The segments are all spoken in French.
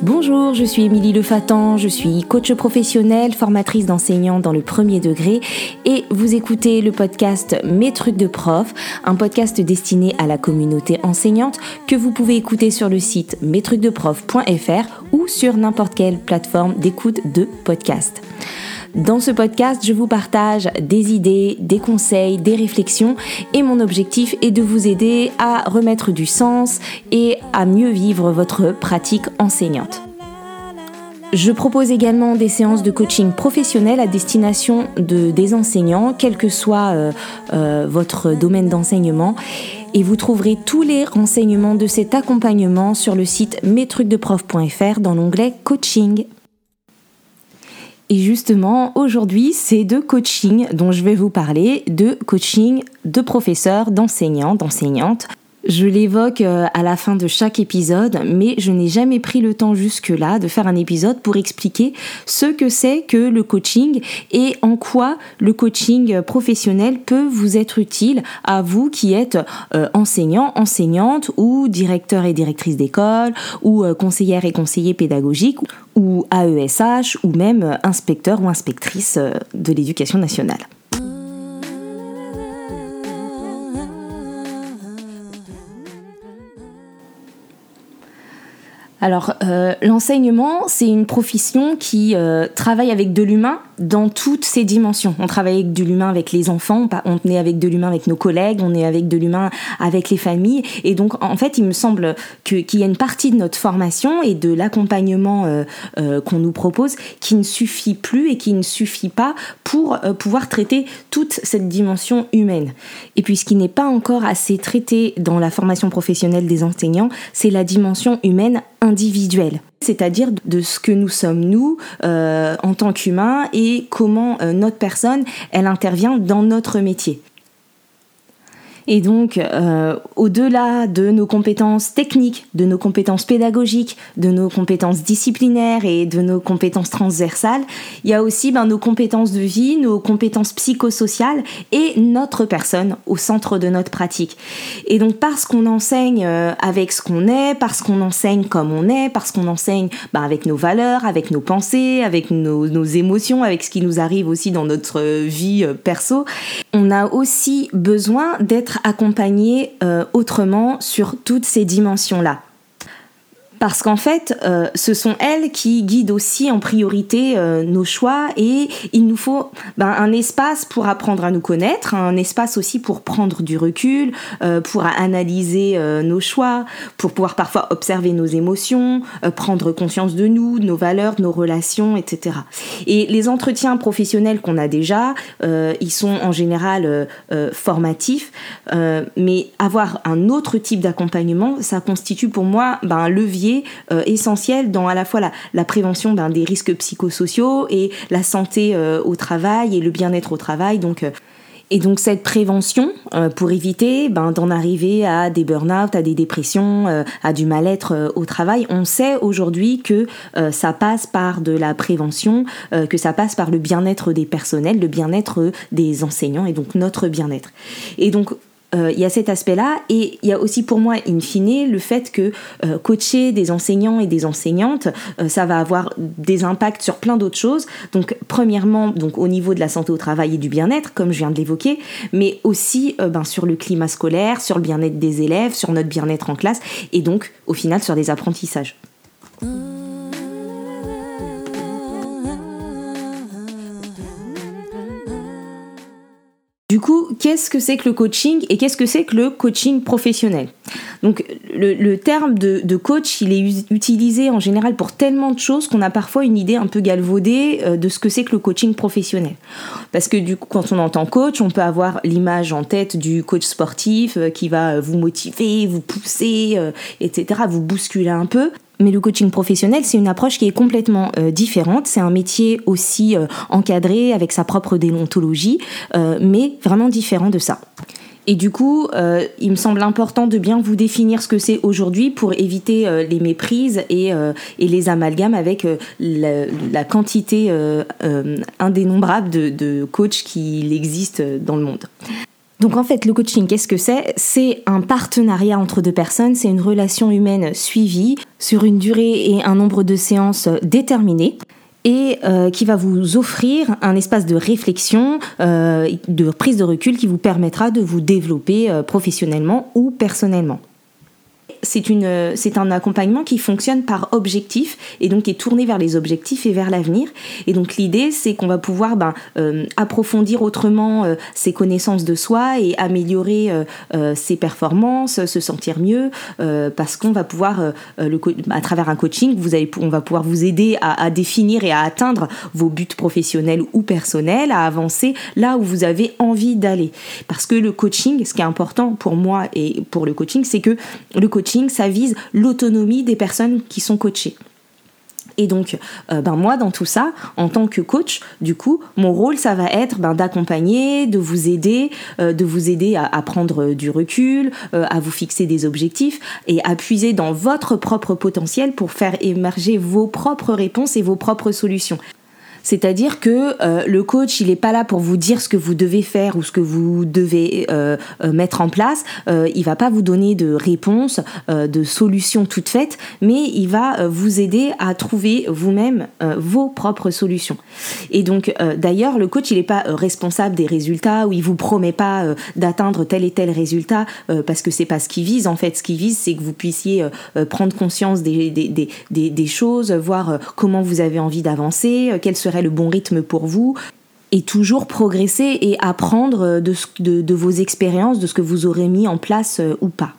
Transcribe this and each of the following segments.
Bonjour, je suis Émilie Lefatan, je suis coach professionnelle, formatrice d'enseignants dans le premier degré et vous écoutez le podcast Mes trucs de prof, un podcast destiné à la communauté enseignante que vous pouvez écouter sur le site mestrucsdeprof.fr ou sur n'importe quelle plateforme d'écoute de podcast. Dans ce podcast, je vous partage des idées, des conseils, des réflexions et mon objectif est de vous aider à remettre du sens et à mieux vivre votre pratique enseignante. Je propose également des séances de coaching professionnel à destination de, des enseignants, quel que soit euh, euh, votre domaine d'enseignement. Et vous trouverez tous les renseignements de cet accompagnement sur le site mestrucsdeprof.fr dans l'onglet coaching. Et justement, aujourd'hui, c'est de coaching dont je vais vous parler, de coaching de professeurs, d'enseignants, d'enseignantes. Je l'évoque euh, à la fin de chaque épisode, mais je n'ai jamais pris le temps jusque-là de faire un épisode pour expliquer ce que c'est que le coaching et en quoi le coaching professionnel peut vous être utile à vous qui êtes euh, enseignant, enseignante ou directeur et directrice d'école ou euh, conseillère et conseiller pédagogique ou AESH ou même inspecteur ou inspectrice de l'éducation nationale. Alors, euh, l'enseignement, c'est une profession qui euh, travaille avec de l'humain dans toutes ses dimensions. On travaille avec de l'humain avec les enfants, on est avec de l'humain avec nos collègues, on est avec de l'humain avec les familles. Et donc, en fait, il me semble qu'il y a une partie de notre formation et de l'accompagnement euh, qu'on nous propose qui ne suffit plus et qui ne suffit pas pour pouvoir traiter toute cette dimension humaine. Et puis, ce qui n'est pas encore assez traité dans la formation professionnelle des enseignants, c'est la dimension humaine individuel, c'est-à-dire de ce que nous sommes nous euh, en tant qu'humains et comment euh, notre personne, elle intervient dans notre métier. Et donc, euh, au-delà de nos compétences techniques, de nos compétences pédagogiques, de nos compétences disciplinaires et de nos compétences transversales, il y a aussi ben, nos compétences de vie, nos compétences psychosociales et notre personne au centre de notre pratique. Et donc, parce qu'on enseigne euh, avec ce qu'on est, parce qu'on enseigne comme on est, parce qu'on enseigne ben, avec nos valeurs, avec nos pensées, avec nos, nos émotions, avec ce qui nous arrive aussi dans notre vie euh, perso, on a aussi besoin d'être accompagner euh, autrement sur toutes ces dimensions-là parce qu'en fait, euh, ce sont elles qui guident aussi en priorité euh, nos choix et il nous faut ben, un espace pour apprendre à nous connaître, un espace aussi pour prendre du recul, euh, pour analyser nos choix, pour pouvoir parfois observer nos émotions, prendre conscience de nous, de nos valeurs, de nos relations, etc. Et les entretiens professionnels qu'on a déjà, ils sont en général formatifs, mais avoir un autre type d'accompagnement, ça constitue pour moi ben, un levier euh, essentiel dans à la fois la, prévention des risques psychosociaux et la santé euh, au travail et le bien-être au travail. Donc, euh, et donc cette prévention, pour éviter ben, d'en arriver à des burn-out, à des dépressions, à du mal-être au travail, on sait aujourd'hui que ça passe par de la prévention, que ça passe par le bien-être des personnels, le bien-être des enseignants et donc notre bien-être. Et donc euh, il y a cet aspect-là et il y a aussi pour moi, in fine, le fait que euh, coacher des enseignants et des enseignantes, euh, ça va avoir des impacts sur plein d'autres choses. Donc, premièrement, donc au niveau de la santé au travail et du bien-être, comme je viens de l'évoquer, mais aussi ben, sur le climat scolaire, sur le bien-être des élèves, sur notre bien-être en classe et donc, au final, sur les apprentissages. Du coup, qu'est-ce que c'est que le coaching et qu'est-ce que c'est que le coaching professionnel? Donc, le, terme de, coach, il est utilisé en général pour tellement de choses qu'on a parfois une idée un peu galvaudée euh, de ce que c'est que le coaching professionnel. Parce que du coup, quand on entend coach, on peut avoir l'image en tête du coach sportif euh, qui va vous motiver, vous pousser, euh, etc., vous bousculer un peu. Mais le coaching professionnel, c'est une approche qui est complètement euh, différente. C'est un métier aussi euh, encadré avec sa propre déontologie, euh, mais vraiment différent de ça. Et du coup, il me semble important de bien vous définir ce que c'est aujourd'hui pour éviter les méprises et, et, les amalgames avec la, quantité indénombrable de, de coachs qui existe dans le monde. Donc en fait, le coaching, qu'est-ce que c'est? C'est un partenariat entre deux personnes, c'est une relation humaine suivie sur une durée et un nombre de séances déterminés et euh, qui va vous offrir un espace de réflexion, euh, de prise de recul qui vous permettra de vous développer euh, professionnellement ou personnellement c'est une c'est un accompagnement qui fonctionne par objectif et donc est tourné vers les objectifs et vers l'avenir. Et donc l'idée c'est qu'on va pouvoir ben, euh, approfondir autrement euh, ses connaissances de soi et améliorer euh, ses performances, se sentir mieux parce qu'on va pouvoir le, à travers un coaching vous allez on va pouvoir vous aider à, à définir et à atteindre vos buts professionnels ou personnels, à avancer là où vous avez envie d'aller. Parce que le coaching, ce qui est important pour moi et pour le coaching, c'est que le coaching ça vise l'autonomie des personnes qui sont coachées. Et donc, euh, ben moi, dans tout ça, en tant que coach, du coup, mon rôle, ça va être ben, d'accompagner, de vous aider, euh, de vous aider à, prendre du recul, euh, à vous fixer des objectifs et à puiser dans votre propre potentiel pour faire émerger vos propres réponses et vos propres solutions. C'est-à-dire que euh, le coach, il n'est pas là pour vous dire ce que vous devez faire ou ce que vous devez euh, euh, mettre en place. il va pas vous donner de réponses, de solutions toutes faites, mais il va vous aider à trouver vous-même vos propres solutions. Et donc, d'ailleurs, le coach, il n'est pas responsable des résultats ou il vous promet pas d'atteindre tel et tel résultat parce que c'est pas ce qu'il vise. En fait, ce qu'il vise, c'est que vous puissiez prendre conscience des, des, des, des, choses, voir comment vous avez envie d'avancer, le bon rythme pour vous et toujours progresser et apprendre de, vos expériences, de ce que vous aurez mis en place euh, ou pas.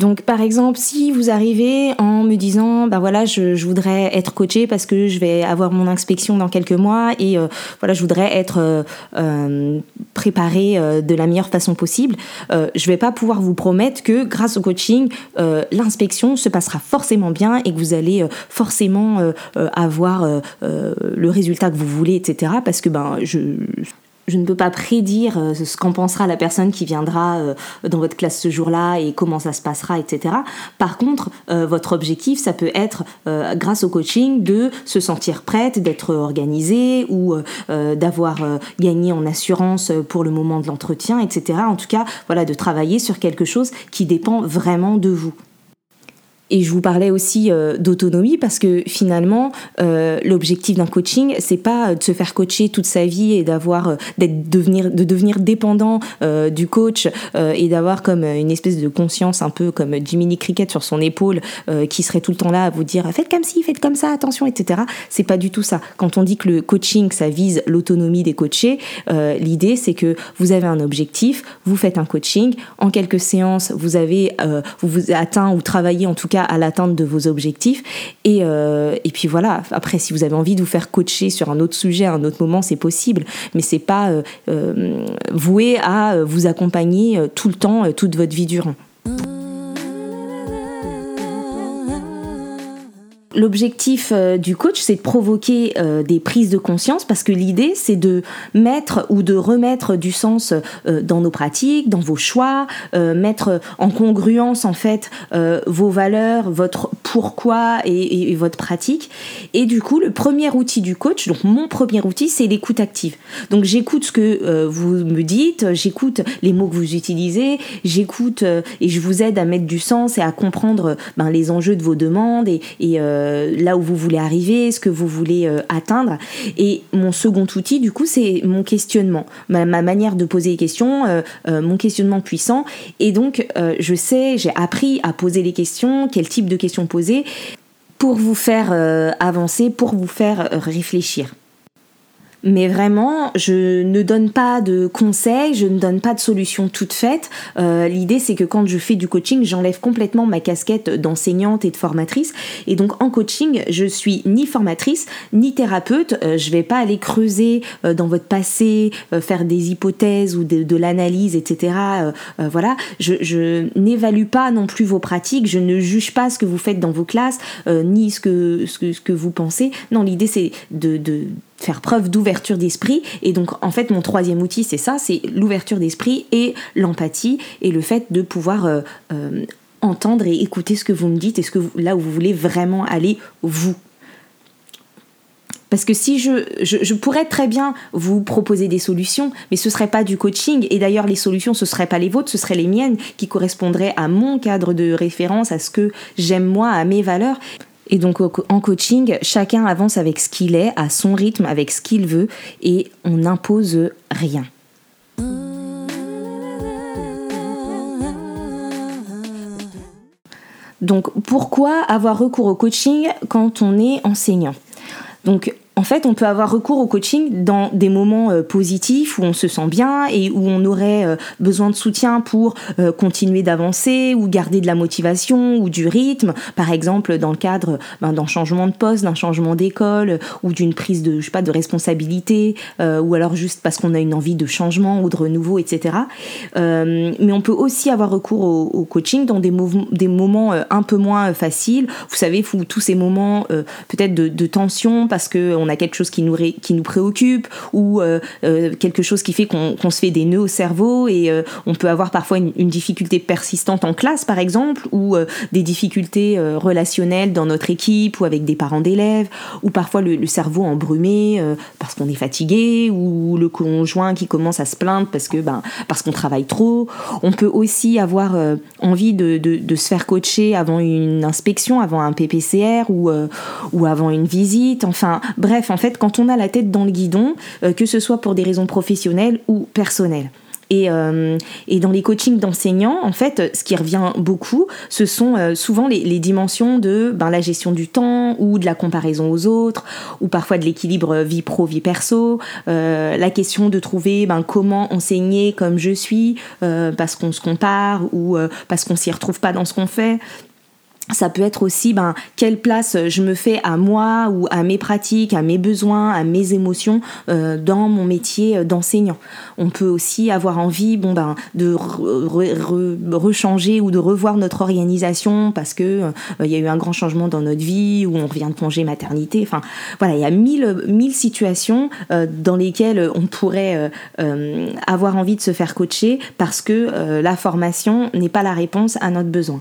Donc par exemple, si vous arrivez en me disant, ben voilà, je, voudrais être coaché parce que je vais avoir mon inspection dans quelques mois et euh, voilà, je voudrais être euh, euh, préparé de la meilleure façon possible, je vais pas pouvoir vous promettre que grâce au coaching, l'inspection se passera forcément bien et que vous allez forcément avoir le résultat que vous voulez, etc. Parce que ben je je ne peux pas prédire euh, ce qu'en pensera la personne qui viendra euh, dans votre classe ce jour-là et comment ça se passera, etc. Par contre, euh, votre objectif, ça peut être, grâce au coaching, de se sentir prête, d'être organisée ou d'avoir gagné en assurance pour le moment de l'entretien, etc. En tout cas, voilà, de travailler sur quelque chose qui dépend vraiment de vous. Et je vous parlais aussi euh, d'autonomie parce que finalement, euh, l'objectif d'un coaching, c'est pas de se faire coacher toute sa vie et d'avoir euh, d'être devenir de devenir dépendant du coach et d'avoir comme une espèce de conscience un peu comme Jiminy Cricket sur son épaule qui serait tout le temps là à vous dire faites comme ci, faites comme ça, attention, etc. C'est pas du tout ça. Quand on dit que le coaching, ça vise l'autonomie des coachés, l'idée c'est que vous avez un objectif, vous faites un coaching, en quelques séances, vous avez vous vous atteint ou travaillé en tout cas à l'atteinte de vos objectifs. Et, euh, et puis voilà, après, si vous avez envie de vous faire coacher sur un autre sujet à un autre moment, c'est possible, mais c'est pas euh, euh, voué à vous accompagner tout le temps, toute votre vie durant. L'objectif euh, du coach, c'est de provoquer euh, des prises de conscience parce que l'idée, c'est de mettre ou de remettre du sens euh, dans nos pratiques, dans vos choix, mettre en congruence en fait vos valeurs, votre pourquoi et, votre pratique. Et du coup, le premier outil du coach, donc mon premier outil, c'est l'écoute active. Donc j'écoute ce que vous me dites, j'écoute les mots que vous utilisez, j'écoute et je vous aide à mettre du sens et à comprendre ben, les enjeux de vos demandes et, là où vous voulez arriver, ce que vous voulez euh, atteindre. Et mon second outil, du coup, c'est mon questionnement, ma, manière de poser les questions, euh, mon questionnement puissant. Et donc, je sais, j'ai appris à poser les questions, quel type de questions poser pour vous faire avancer, pour vous faire réfléchir. Mais vraiment, je ne donne pas de conseils, je ne donne pas de solutions toutes faites. Euh, L'idée, c'est que quand je fais du coaching, j'enlève complètement ma casquette d'enseignante et de formatrice. Et donc, en coaching, je suis ni formatrice, ni thérapeute. Euh, je vais pas aller creuser euh, dans votre passé, euh, faire des hypothèses ou de, l'analyse, etc. voilà. Je, n'évalue pas non plus vos pratiques. Je ne juge pas ce que vous faites dans vos classes, ni ce que, ce que, vous pensez. Non, l'idée, c'est de faire preuve d'ouverture d'esprit. Et donc, en fait, mon troisième outil, c'est ça, c'est l'ouverture d'esprit et l'empathie et le fait de pouvoir euh, euh, entendre et écouter ce que vous me dites et ce que là où vous voulez vraiment aller, vous. Parce que si je, je, pourrais très bien vous proposer des solutions, mais ce serait pas du coaching. Et d'ailleurs, les solutions, ce seraient pas les vôtres, ce seraient les miennes qui correspondraient à mon cadre de référence, à ce que j'aime moi, à mes valeurs. Et donc en coaching, chacun avance avec ce qu'il est, à son rythme, avec ce qu'il veut, et on n'impose rien. Donc pourquoi avoir recours au coaching quand on est enseignant? En fait, on peut avoir recours au coaching dans des moments euh, positifs où on se sent bien et où on aurait euh, besoin de soutien pour euh, continuer d'avancer ou garder de la motivation ou du rythme. Par exemple, dans le cadre ben, d'un changement de poste, d'un changement d'école ou d'une prise de, je sais pas, de responsabilité ou alors juste parce qu'on a une envie de changement ou de renouveau, etc. mais on peut aussi avoir recours au, coaching dans des, moments un peu moins faciles. Vous savez, tous ces moments peut-être de, de tension parce que on a quelque chose qui nous, qui nous préoccupe ou euh, euh, quelque chose qui fait qu'on se fait des nœuds au cerveau et euh, on peut avoir parfois une, difficulté persistante en classe par exemple ou des difficultés relationnelles dans notre équipe ou avec des parents d'élèves ou parfois le, cerveau embrumé parce qu'on est fatigué ou le conjoint qui commence à se plaindre parce que ben parce qu'on travaille trop. On peut aussi avoir envie de, de, se faire coacher avant une inspection, avant un PPCR ou, ou avant une visite. Enfin, bref, En fait, quand on a la tête dans le guidon, euh, que ce soit pour des raisons professionnelles ou personnelles. Et, euh, et, dans les coachings d'enseignants, en fait, ce qui revient beaucoup, ce sont euh, souvent les, dimensions de ben, la gestion du temps ou de la comparaison aux autres, ou parfois de l'équilibre vie pro, vie perso, la question de trouver ben, comment enseigner comme je suis, parce qu'on se compare ou parce qu'on s'y retrouve pas dans ce qu'on fait ça peut être aussi ben, quelle place je me fais à moi ou à mes pratiques, à mes besoins, à mes émotions euh, dans mon métier d'enseignant. On peut aussi avoir envie bon, ben, de rechanger ou de revoir notre organisation parce que euh, il y a eu un grand changement dans notre vie ou on revient de congé maternité. Enfin, voilà, il y a mille, mille situations euh, dans lesquelles on pourrait avoir envie de se faire coacher parce que la formation n'est pas la réponse à notre besoin.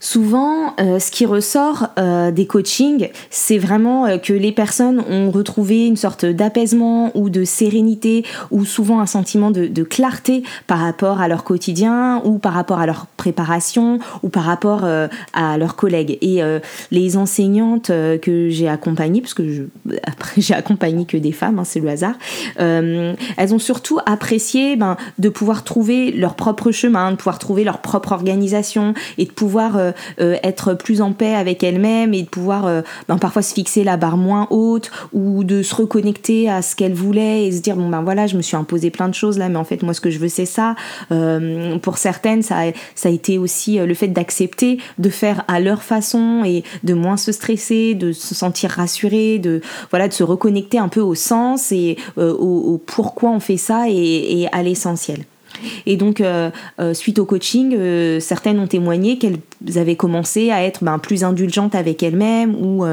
Souvent, euh, ce qui ressort euh, des coachings, c'est vraiment euh, que les personnes ont retrouvé une sorte d'apaisement ou de sérénité ou souvent un sentiment de, clarté par rapport à leur quotidien ou par rapport à leur préparation ou par rapport à leurs collègues. Et les enseignantes que j'ai accompagnées, parce que j'ai accompagné que des femmes, hein, c'est le hasard, elles ont surtout apprécié ben, de pouvoir trouver leur propre chemin, de pouvoir trouver leur propre organisation et de pouvoir euh, euh, être plus en paix avec elle-même et de pouvoir euh, ben, parfois se fixer la barre moins haute ou de se reconnecter à ce qu'elle voulait et se dire bon ben voilà je me suis imposé plein de choses là mais en fait moi ce que je veux c'est ça. Pour certaines ça a, ça a été aussi le fait d'accepter de faire à leur façon et de moins se stresser de se sentir rassuré de voilà de se reconnecter un peu au sens et au, pourquoi on fait ça et à l'essentiel et donc, euh, euh, suite au coaching, euh, certaines ont témoigné qu'elles avaient commencé à être ben, plus indulgentes avec elles-mêmes ou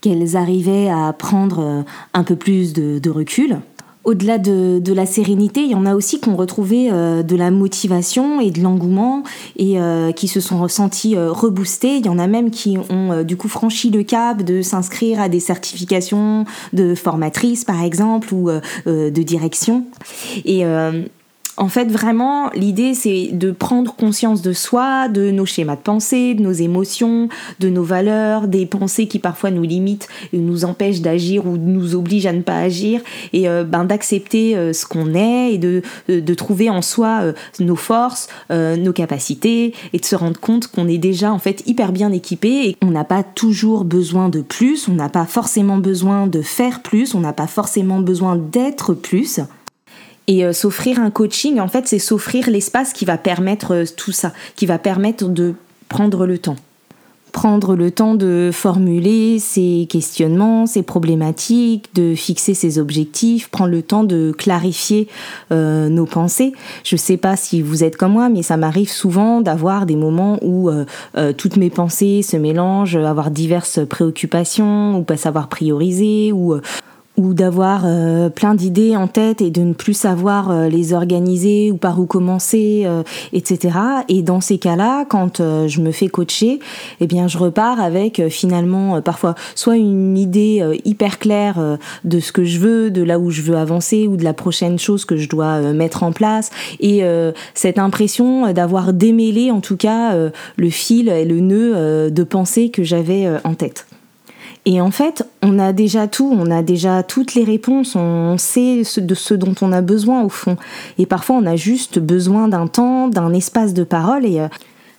qu'elles arrivaient à prendre un peu plus de, recul. Au-delà de, la sérénité, il y en a aussi qui ont retrouvé de la motivation et de l'engouement et qui se sont ressentis reboostés. Il y en a même qui ont du coup franchi le cap de s'inscrire à des certifications de formatrice par exemple ou de direction. Et en fait, vraiment, l'idée, c'est de prendre conscience de soi, de nos schémas de pensée, de nos émotions, de nos valeurs, des pensées qui parfois nous limitent et nous empêchent d'agir ou nous obligent à ne pas agir, et euh, ben, d'accepter euh, ce qu'on est et de, de, trouver en soi euh, nos forces, nos capacités, et de se rendre compte qu'on est déjà en fait hyper bien équipé et qu'on n'a pas toujours besoin de plus, on n'a pas forcément besoin de faire plus, on n'a pas forcément besoin d'être plus. Et euh, s'offrir un coaching, en fait, c'est s'offrir l'espace qui va permettre euh, tout ça, qui va permettre de prendre le temps. Prendre le temps de formuler ses questionnements, ses problématiques, de fixer ses objectifs, prendre le temps de clarifier euh, nos pensées. Je ne sais pas si vous êtes comme moi, mais ça m'arrive souvent d'avoir des moments où toutes mes pensées se mélangent, avoir diverses préoccupations, ou pas savoir prioriser, ou ou d'avoir euh, plein d'idées en tête et de ne plus savoir euh, les organiser ou par où commencer, euh, etc. Et dans ces cas-là, quand je me fais coacher, eh bien, je repars avec finalement parfois soit une idée hyper claire de ce que je veux, de là où je veux avancer ou de la prochaine chose que je dois mettre en place, et cette impression d'avoir démêlé en tout cas le fil et le nœud de pensée que j'avais en tête. Et en fait, on a déjà tout, on a déjà toutes les réponses, on sait de ce dont on a besoin au fond. Et parfois, on a juste besoin d'un temps, d'un espace de parole. Et euh,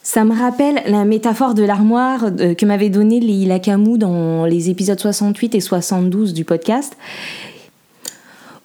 ça me rappelle la métaphore de l'armoire euh, que m'avait donnée Leila Camus dans les épisodes 68 et 72 du podcast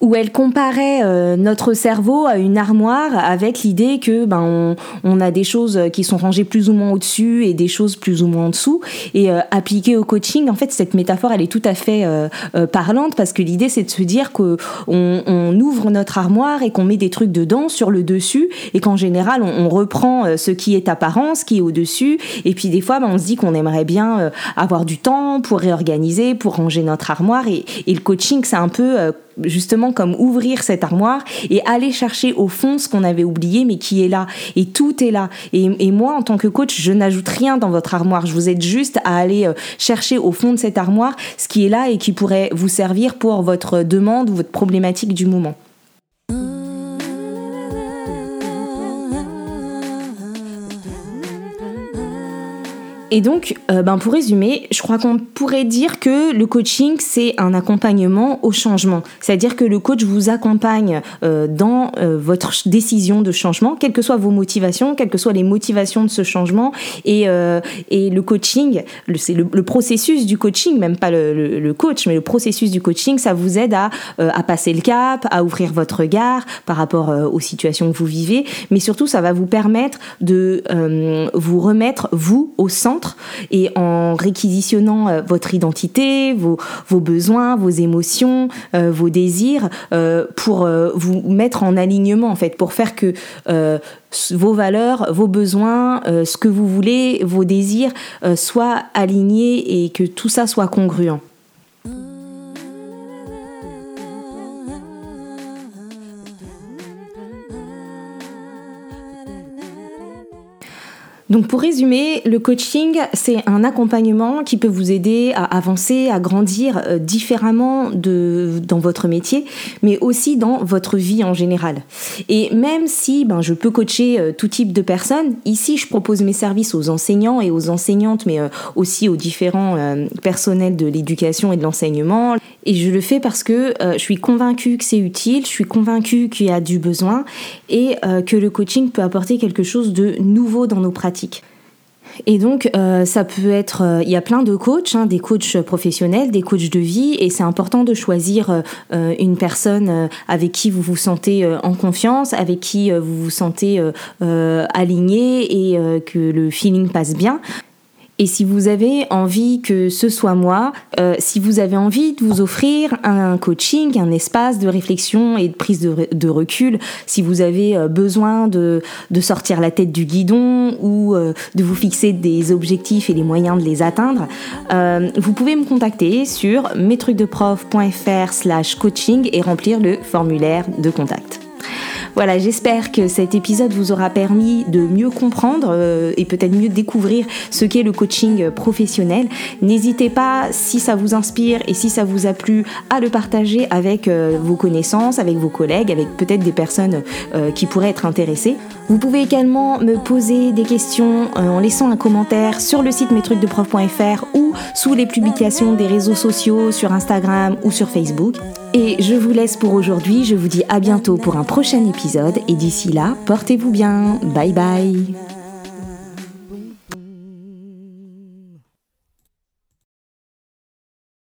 où elle comparait euh, notre cerveau à une armoire avec l'idée que ben on, a des choses qui sont rangées plus ou moins au-dessus et des choses plus ou moins en dessous. Et euh, appliquée au coaching en fait cette métaphore elle est tout à fait euh, parlante parce que l'idée c'est de se dire que on, ouvre notre armoire et qu'on met des trucs dedans sur le dessus et qu'en général on, reprend ce qui est apparent ce qui est au-dessus. Et puis des fois ben, on se dit qu'on aimerait bien avoir du temps pour réorganiser pour ranger notre armoire. Et, et le coaching c'est un peu justement comme ouvrir cette armoire et aller chercher au fond ce qu'on avait oublié mais qui est là. Et tout est là. Et, moi en tant que coach je n'ajoute rien dans votre armoire. Je vous aide juste à aller euh, chercher au fond de cette armoire ce qui est là et qui pourrait vous servir pour votre demande ou votre problématique du moment. Et donc, euh, ben pour résumer, je crois qu'on pourrait dire que le coaching, c'est un accompagnement au changement. C'est-à-dire que le coach vous accompagne euh, dans euh, votre décision de changement, quelles que soient vos motivations, quelles que soient les motivations de ce changement. Et, et le coaching, c'est le, processus du coaching, même pas le, le, coach, mais le processus du coaching, ça vous aide à, à passer le cap, à ouvrir votre regard par rapport aux situations que vous vivez. Mais surtout, ça va vous permettre de vous remettre, vous, au centre et en réquisitionnant euh, votre identité, vos, besoins, vos émotions, euh, vos désirs euh, pour vous mettre en alignement en fait, pour faire que vos valeurs, vos besoins, ce que vous voulez, vos désirs soient alignés et que tout ça soit congruent. Donc pour résumer, le coaching, c'est un accompagnement qui peut vous aider à avancer, à grandir euh, différemment de, dans votre métier, mais aussi dans votre vie en général. Et même si ben, je peux coacher euh, tout type de personnes, ici je propose mes services aux enseignants et aux enseignantes, mais euh, aussi aux différents personnels de l'éducation et de l'enseignement. Et je le fais parce que je suis convaincue que c'est utile, je suis convaincue qu'il y a du besoin et que le coaching peut apporter quelque chose de nouveau dans nos pratiques et donc, euh, ça peut être, euh, il y a plein de coachs, hein, des coachs professionnels, des coachs de vie, et c'est important de choisir euh, une personne avec qui vous vous sentez en confiance, avec qui vous vous sentez aligné et que le feeling passe bien. Et si vous avez envie que ce soit moi, euh, si vous avez envie de vous offrir un coaching, un espace de réflexion et de prise de, recul, si vous avez euh, besoin de, sortir la tête du guidon ou euh, de vous fixer des objectifs et les moyens de les atteindre, vous pouvez me contacter sur mestrucsdeprof.fr slash coaching et remplir le formulaire de contact. Voilà, j'espère que cet épisode vous aura permis de mieux comprendre euh, et peut-être mieux découvrir ce qu'est le coaching professionnel. N'hésitez pas, si ça vous inspire et si ça vous a plu, à le partager avec euh, vos connaissances, avec vos collègues, avec peut-être des personnes euh, qui pourraient être intéressées. Vous pouvez également me poser des questions en laissant un commentaire sur le site mestrucsdeprof.fr ou sous les publications des réseaux sociaux sur Instagram ou sur Facebook. Et je vous laisse pour aujourd'hui, je vous dis à bientôt pour un prochain épisode. Et d'ici là, portez-vous bien. Bye bye